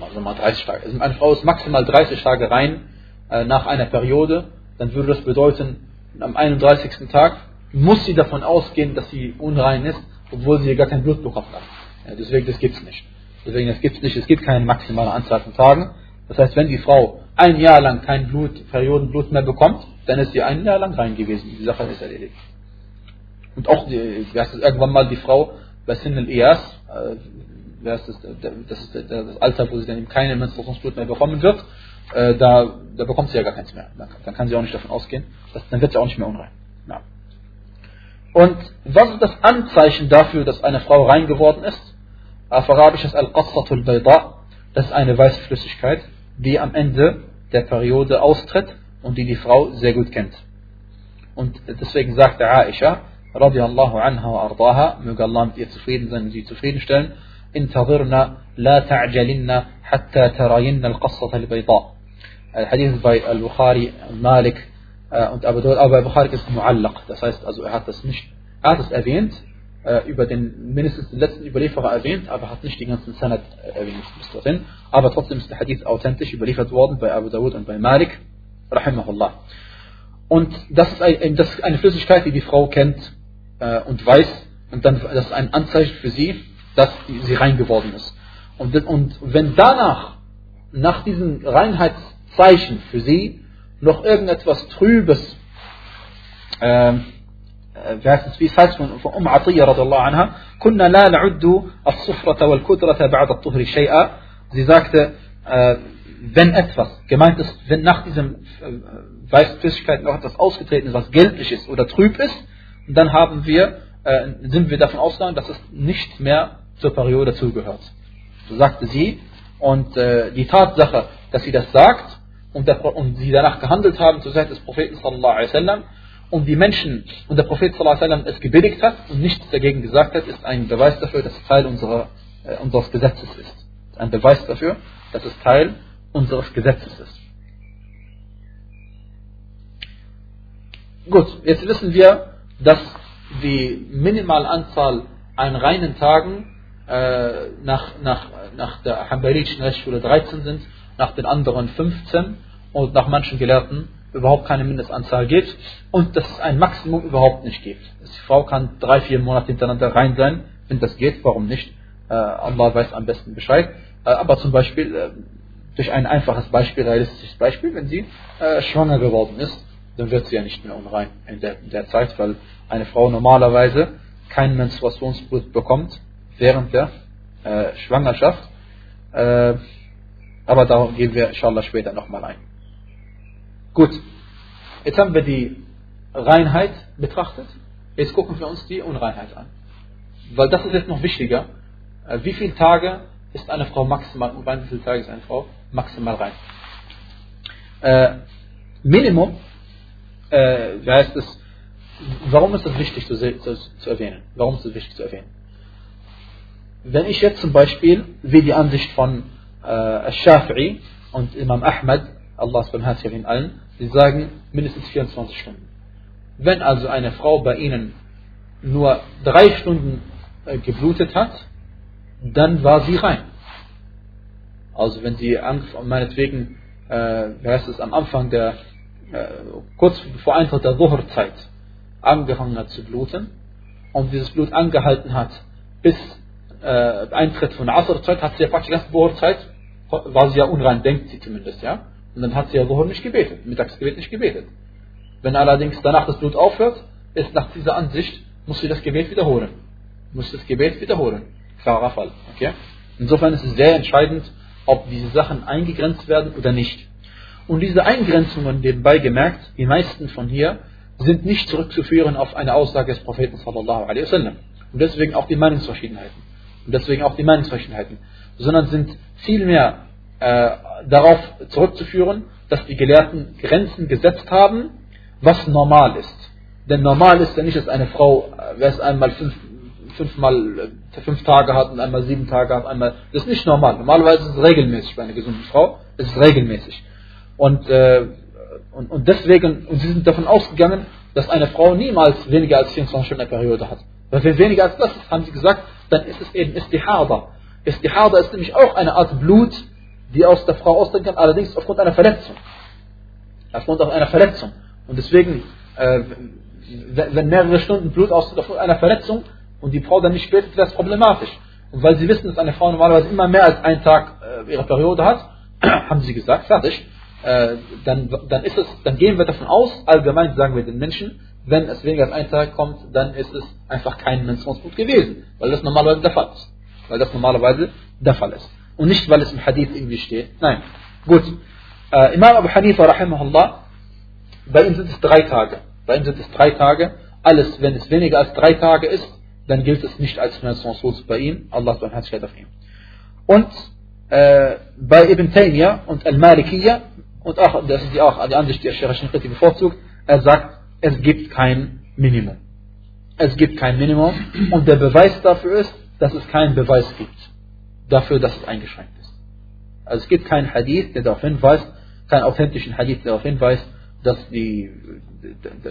also mal 30 Tage, also eine Frau ist maximal 30 Tage rein äh, nach einer Periode, dann würde das bedeuten, am 31. Tag muss sie davon ausgehen, dass sie unrein ist, obwohl sie gar kein Blut bekommen hat. Deswegen, das gibt es nicht. Deswegen, das gibt es nicht. Es gibt keine maximale Anzahl von Tagen. Das heißt, wenn die Frau ein Jahr lang kein Blut, Periodenblut mehr bekommt, dann ist sie ein Jahr lang rein gewesen. Die Sache ist erledigt. Und auch die, irgendwann mal die Frau bei Sin al-Iyas, äh, das ist, das ist das Alter, wo sie dann eben keine Menstruationsblut mehr bekommen wird, äh, da, da bekommt sie ja gar keins mehr. Dann kann sie auch nicht davon ausgehen, dass, dann wird sie auch nicht mehr unrein. Ja. Und was ist das Anzeichen dafür, dass eine Frau rein geworden ist? Auf Arabisch ist Al-Qassatul Bayda, das ist eine weiße Flüssigkeit, die am Ende der Periode austritt und die die Frau sehr gut kennt. Und deswegen sagte Aisha, radiallahu anha wa ardaha, möge Allah mit ihr zufrieden sein und sie zufriedenstellen, انتظرنا لا تعجلن حتى ترين القصة البيضاء. Hadith bei Al-Bukhari, Malik und Abu Dawud, aber Bukhari ist muallaq, das heißt also er hat das nicht, er hat es erwähnt, über den mindestens den letzten Überlieferer erwähnt, aber hat nicht die ganzen Sanad erwähnt bis dorthin, aber trotzdem ist der Hadith authentisch überliefert worden bei Abu Dawud und bei Malik, rahimahullah. Und das ist, ein, das ist eine Flüssigkeit, die die Frau kennt äh, und weiß, und dann das ist ein Anzeichen für sie, dass sie rein geworden ist. Und, und wenn danach, nach diesem Reinheitszeichen für sie, noch irgendetwas Trübes, ähm, äh, wie heißt es, wie es heißt von, von Um Atiyya radiallahu anha, kunna la na'uddu as-sufrata wal-kudrata ba'da tuhri shay'a. Sie sagte, äh, wenn etwas, gemeint ist, wenn nach diesem äh, Weißflüssigkeit noch etwas ausgetreten ist, was gelblich ist oder trüb ist, dann haben wir, äh, sind wir davon ausgegangen, dass es nicht mehr zur Periode zugehört. So sagte sie. Und äh, die Tatsache, dass sie das sagt und, der, und sie danach gehandelt haben zur Zeit des Propheten sallallahu alaihi wasallam und die Menschen und der Prophet sallallahu alaihi wasallam es gebilligt hat und nichts dagegen gesagt hat, ist ein Beweis dafür, dass es Teil unserer, äh, unseres Gesetzes ist. Ein Beweis dafür, dass es Teil unseres Gesetzes ist. Gut, jetzt wissen wir, dass die Minimalanzahl an reinen Tagen äh, nach, nach, nach der Hanbalitischen Rechtsschule 13 sind, nach den anderen 15 und nach manchen Gelehrten überhaupt keine Mindestanzahl gibt und dass es ein Maximum überhaupt nicht gibt. Die Frau kann drei, vier Monate hintereinander rein sein, wenn das geht, warum nicht? Äh, Allah weiß am besten Bescheid. Äh, aber zum Beispiel äh, durch ein einfaches Beispiel, realistisches Beispiel, wenn sie äh, schwanger geworden ist, dann wird sie ja nicht mehr unrein in der, in der Zeit, weil eine Frau normalerweise kein Menstruationsblut bekommt während der äh, Schwangerschaft. Äh, aber darauf gehen wir inshallah später nochmal ein. Gut, jetzt haben wir die Reinheit betrachtet. Jetzt gucken wir uns die Unreinheit an. Weil das ist jetzt noch wichtiger. Äh, wie viele Tage ist eine Frau maximal unrein? Wie viele Tage ist eine Frau maximal rein? Äh, Minimum, äh, wie heißt es, warum ist das wichtig zu, zu, zu, erwähnen? Warum ist das wichtig zu erwähnen? Wenn ich jetzt zum Beispiel, wie die Ansicht von äh, Shafi'i und Imam Ahmad, Allah subhanahu wa allen, sie sagen mindestens 24 Stunden. Wenn also eine Frau bei ihnen nur drei Stunden äh, geblutet hat, dann war sie rein. Also wenn sie meinetwegen, äh, wie heißt es, am Anfang der, kurz vor Eintritt der Dhuhr-Zeit angefangen hat zu bluten und dieses Blut angehalten hat bis äh, Eintritt von der Asr-Zeit, hat sie ja praktisch die ganze Dhuhr-Zeit, war sie ja unrein, denkt sie zumindest, ja. Und dann hat sie ja Dhuhr nicht gebetet, Mittagsgebet nicht gebetet. Wenn allerdings danach das Blut aufhört, ist nach dieser Ansicht, muss sie das Gebet wiederholen. Muss das Gebet wiederholen. Klarer Fall. Okay? Insofern ist es sehr entscheidend, ob diese Sachen eingegrenzt werden oder nicht. Und diese Eingrenzungen, nebenbei gemerkt, die meisten von hier, sind nicht zurückzuführen auf eine Aussage des Propheten sallallahu alaihi wasallam. Und deswegen auch die Meinungsverschiedenheiten. Und deswegen auch die Meinungsverschiedenheiten. Sondern sind vielmehr äh, darauf zurückzuführen, dass die Gelehrten Grenzen gesetzt haben, was normal ist. Denn normal ist ja nicht, dass eine Frau, äh, wer es einmal fünf, fünfmal äh, fünf Tage hat und einmal sieben Tage hat, einmal. Das ist nicht normal. Normalerweise ist es regelmäßig bei einer gesunden Frau. Es ist regelmäßig. Und, äh, und, und deswegen, und sie sind davon ausgegangen, dass eine Frau niemals weniger als 24 Stunden eine Periode hat. Weil wenn weniger als das ist, haben sie gesagt, dann ist es eben Istihada. Istihada ist nämlich auch eine Art Blut, die aus der Frau austreten kann, allerdings aufgrund einer Verletzung. Aufgrund einer Verletzung. Und deswegen, äh, wenn mehrere Stunden Blut austritt aufgrund einer Verletzung und die Frau dann nicht betet, wäre es problematisch. Und weil sie wissen, dass eine Frau normalerweise immer mehr als einen Tag äh, ihre Periode hat, haben sie gesagt, fertig, äh, dann, dann, ist es, dann gehen wir davon aus, allgemein sagen wir den Menschen, wenn es weniger als ein Tag kommt, dann ist es einfach kein Menstruationsblut gewesen, weil das normalerweise der Fall ist. Weil das normalerweise der Fall ist. Und nicht, weil es im Hadith irgendwie steht. Nein. Gut. Äh, Imam Abu Hanifa, rahimahullah, bei ihm sind es drei Tage. Bei ihm sind es drei Tage. Alles, wenn es weniger als drei Tage ist, dann gilt es nicht als Menstruationsblut bei ihm. Allah subhanahu auf ihm. Und äh, bei Ibn Taymiyyah und Al-Malikiyya, und auch, das ist die, auch die Ansicht, die Sheikh Shinqiti bevorzugt, er sagt, es gibt kein Minimum. Es gibt kein Minimum. Und der Beweis dafür ist, dass es keinen Beweis gibt. Dafür, dass es eingeschränkt ist. Also es gibt keinen Hadith, der darauf hinweist, keinen authentischen Hadith, der darauf hinweist, dass, die,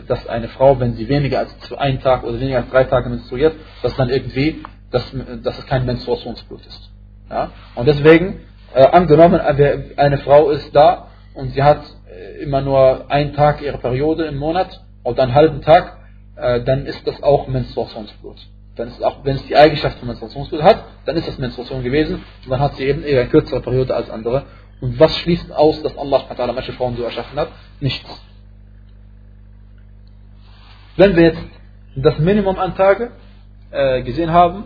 dass eine Frau, wenn sie weniger als einen Tag oder weniger als drei Tage menstruiert, dass dann irgendwie, dass, dass es kein Menstruationsblut ist. Ja? Und deswegen, äh, angenommen, eine Frau ist da und sie hat äh, immer nur einen Tag ihre Periode im Monat oder einen halben Tag, äh, dann ist das auch Menstruationsblut. Dann ist auch, wenn es die Eigenschaft von Menstruationsblut hat, dann ist das Menstruation gewesen und dann hat sie eben eher eine kürzere Periode als andere Und was schließt aus, dass Allah manche Frauen so erschaffen hat? Nichts. Wenn wir jetzt das Minimum an Tage äh, gesehen haben,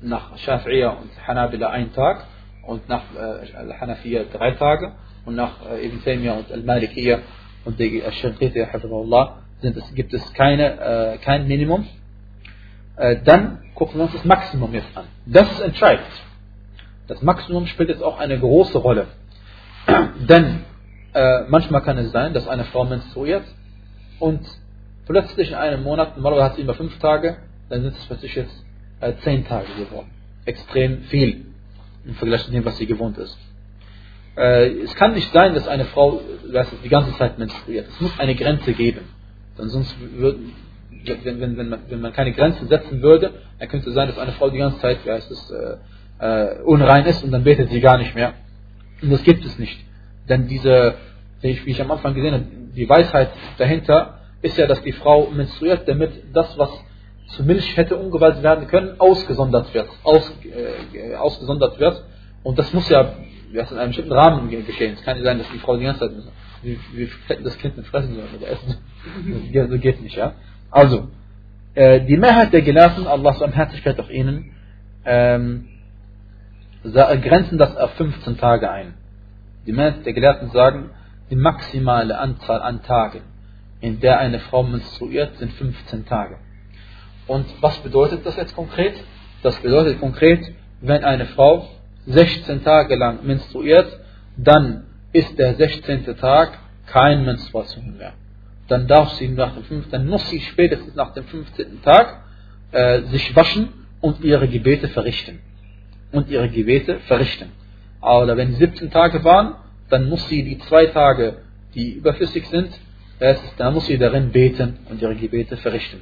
nach Shafi'iyya und Hanabila ein Tag und nach äh, Al-Hanafiyya drei Tage und nach äh, Ibn Taymiyyah und Al-Malikiyya und Al-Shirqiti, sind es, gibt es keine, äh, kein Minimum. Äh, dann gucken wir uns das Maximum jetzt an. Das ist entscheidend. Das Maximum spielt jetzt auch eine große Rolle. Denn äh, manchmal kann es sein, dass eine Frau menstruiert und plötzlich in einem Monat, normalerweise hat sie immer fünf Tage, dann sind es plötzlich jetzt äh, zehn Tage geworden. Extrem viel im Vergleich zu dem, was sie gewohnt ist. Äh, es kann nicht sein, dass eine Frau die ganze Zeit menstruiert. Es muss eine Grenze geben. Denn sonst würden, wenn, wenn, wenn, man, wenn man keine Grenzen setzen würde, dann könnte es sein, dass eine Frau die ganze Zeit, wie heißt es, äh, äh, unrein ist und dann betet sie gar nicht mehr. Und das gibt es nicht. Denn diese, wie ich am Anfang gesehen habe, die Weisheit dahinter ist ja, dass die Frau menstruiert, damit das, was zu Milch hätte umgewandelt werden können, ausgesondert wird. Aus, äh, ausgesondert wird. Und das muss ja das in einem bestimmten Rahmen geschehen. Es kann nicht sein, dass die Frau die ganze Zeit, wir, wir hätten das Kind nicht fressen sollen oder essen. Das so geht nicht, ja. Also, äh, die Mehrheit der Gelehrten, Allahs Barmherzigkeit auf ihnen, ähm, grenzen das auf 15 Tage ein. Die Mehrheit der Gelehrten sagen, die maximale Anzahl an Tagen, in der eine Frau menstruiert, sind 15 Tage. Und was bedeutet das jetzt konkret? Das bedeutet konkret, wenn eine Frau 16 Tage lang menstruiert, dann ist der 16. Tag kein Menstruation mehr. Dann darf sie nach dem 15. dann muss sie spätestens nach dem 15. Tag äh, sich waschen und ihre Gebete verrichten. Und ihre Gebete verrichten. Oder wenn 17 Tage waren, dann muss sie die zwei Tage, die überflüssig sind, dann muss sie darin beten und ihre Gebete verrichten.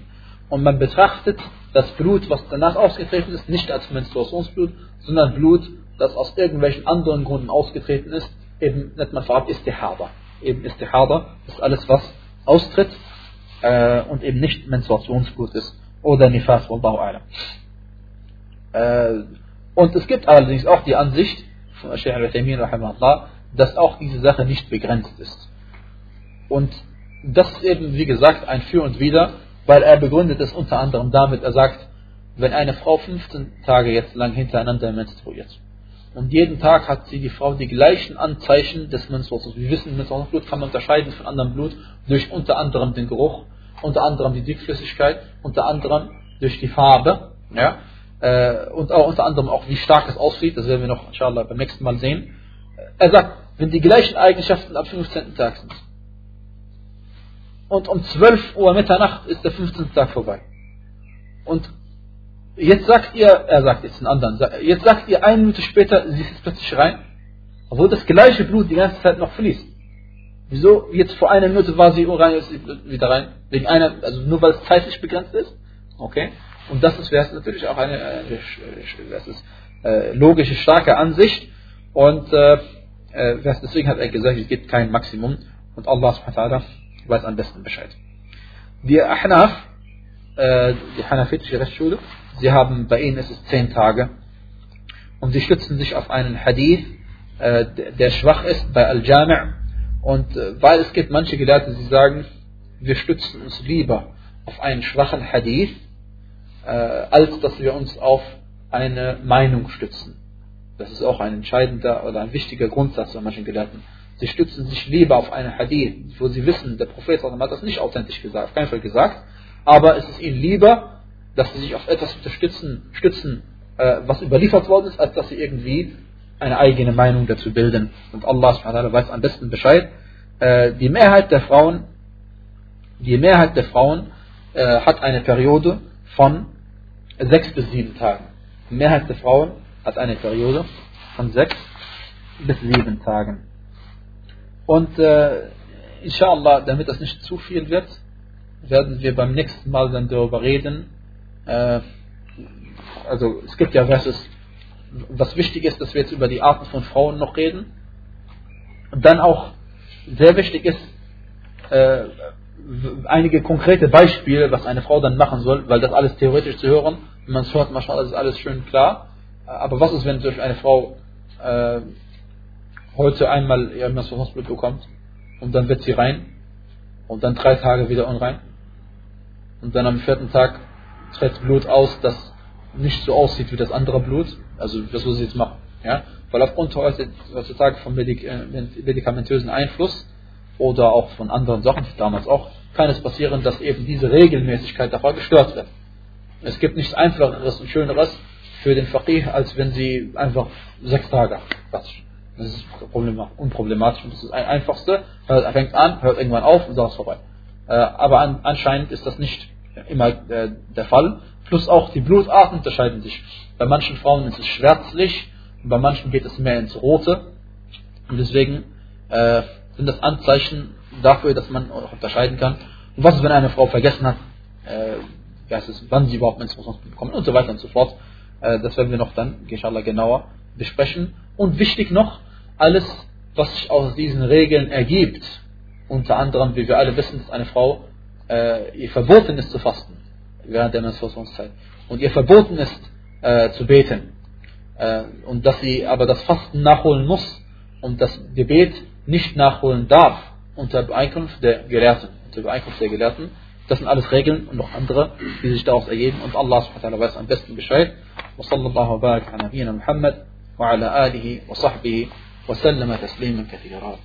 Und man betrachtet das Blut, was danach ausgetreten ist, nicht als Menstruationsblut, sondern Blut, das aus irgendwelchen anderen Gründen ausgetreten ist, eben nennt man vorab Istihada. Eben Istihada ist alles, was austritt äh, und eben nicht Menstruationsblut ist oder Nifas, Wallahu Alam. Äh, und es gibt allerdings auch die Ansicht von Sheikh al-Utaymin, dass auch diese Sache nicht begrenzt ist. Und das ist eben, wie gesagt, ein Für und Wider, weil er begründet es unter anderem damit, er sagt, wenn eine Frau 15 Tage jetzt lang hintereinander menstruiert, und jeden Tag hat sie die Frau die gleichen Anzeichen des Menstruations. Wir wissen, Menstruationsblut kann man unterscheiden von anderem Blut durch unter anderem den Geruch, unter anderem die Dickflüssigkeit, unter anderem durch die Farbe, ja, äh, und auch unter anderem auch wie stark es aussieht. Das werden wir noch inshallah beim nächsten Mal sehen. Er sagt, wenn die gleichen Eigenschaften am 15. Tag sind und um 12 Uhr Mitternacht ist der 15. Tag vorbei und Jetzt sagt ihr, er sagt jetzt einen anderen, jetzt sagt ihr eine Minute später, sie ist plötzlich rein, obwohl das gleiche Blut die ganze Zeit noch fließt. Wieso? Jetzt vor einer Minute war sie rein, jetzt wieder rein. Wegen einer, also nur weil es zeitlich begrenzt ist. Okay? Und das ist, wäre natürlich auch eine, eine das ist, äh, logische, starke Ansicht. Und äh, äh, deswegen hat er gesagt, es gibt kein Maximum. Und Allah subhanahu weiß am besten Bescheid. Die Ahnaf, äh, die Hanafitische Rechtsschule, Sie haben, bei ihnen ist es zehn Tage. Und sie stützen sich auf einen Hadith, äh, der schwach ist bei Al-Jami' und äh, weil es gibt manche Gelehrte, die sagen, wir stützen uns lieber auf einen schwachen Hadith, äh, als dass wir uns auf eine Meinung stützen. Das ist auch ein entscheidender oder ein wichtiger Grundsatz bei manchen Gelehrten. Sie stützen sich lieber auf einen Hadith, wo sie wissen, der Prophet hat das nicht authentisch gesagt, auf keinen Fall gesagt, aber es ist ihnen lieber, dass sie sich auf etwas unterstützen, stützen, äh, was überliefert worden ist, als dass sie irgendwie eine eigene Meinung dazu bilden. Und Allah weiß am besten Bescheid. Äh, die Mehrheit der Frauen, die Mehrheit der Frauen äh, hat eine Periode von sechs bis sieben Tagen. Die Mehrheit der Frauen hat eine Periode von sechs bis sieben Tagen. Und äh, inshallah, damit das nicht zu viel wird, werden wir beim nächsten Mal dann darüber reden, äh, also es gibt ja Verses, was wichtig ist, dass wir jetzt über die Arten von Frauen noch reden. Und dann auch sehr wichtig ist, äh, einige konkrete Beispiele, was eine Frau dann machen soll, weil das alles theoretisch zu hören, wenn man es hört, manchmal ist alles schön klar. Aber was ist, wenn durch eine Frau äh, heute einmal ihr Menstruationsblut bekommt und dann wird sie rein und dann drei Tage wieder unrein und dann am vierten Tag tritt Blut aus, das nicht so aussieht wie das andere Blut, also das, was sie jetzt machen. Ja? Weil aufgrund heutzutage vom äh, medikamentösen Einfluss oder auch von anderen Sachen, damals auch, kann es passieren, dass eben diese Regelmäßigkeit davor gestört wird. Es gibt nichts Einfacheres und Schöneres für den Faqih, als wenn sie einfach sechs Tage quatschen. Das ist unproblematisch und das ist das Einfachste. Er fängt an, hört irgendwann auf und sagt es vorbei. Äh, aber anscheinend ist das nicht immer äh, der Fall. Plus auch die Blutarten unterscheiden sich. Bei manchen Frauen ist es schwärzlich, bei manchen geht es mehr ins Rote. Und deswegen äh, sind das Anzeichen dafür, dass man auch unterscheiden kann. Und was ist, wenn eine Frau vergessen hat, äh, es, wann sie überhaupt Menstruation bekommt und so weiter und so fort. Äh, das werden wir noch dann, inshallah, genauer besprechen. Und wichtig noch, alles, was sich aus diesen Regeln ergibt, unter anderem, wie wir alle wissen, dass eine Frau äh, ihr verboten ist zu fasten während der Menstruationszeit und ihr verboten ist äh, zu beten äh, und dass sie aber das Fasten nachholen muss und das Gebet nicht nachholen darf unter Beeinkunft der Gelehrten, unter Beeinkunft der Gelehrten. Das sind alles Regeln und noch andere, die sich daraus ergeben und Allah subhanahu wa weiß am besten Bescheid. وصلى الله وبارك على نبينا محمد وعلى آله وصحبه وسلم تسليما كثيرا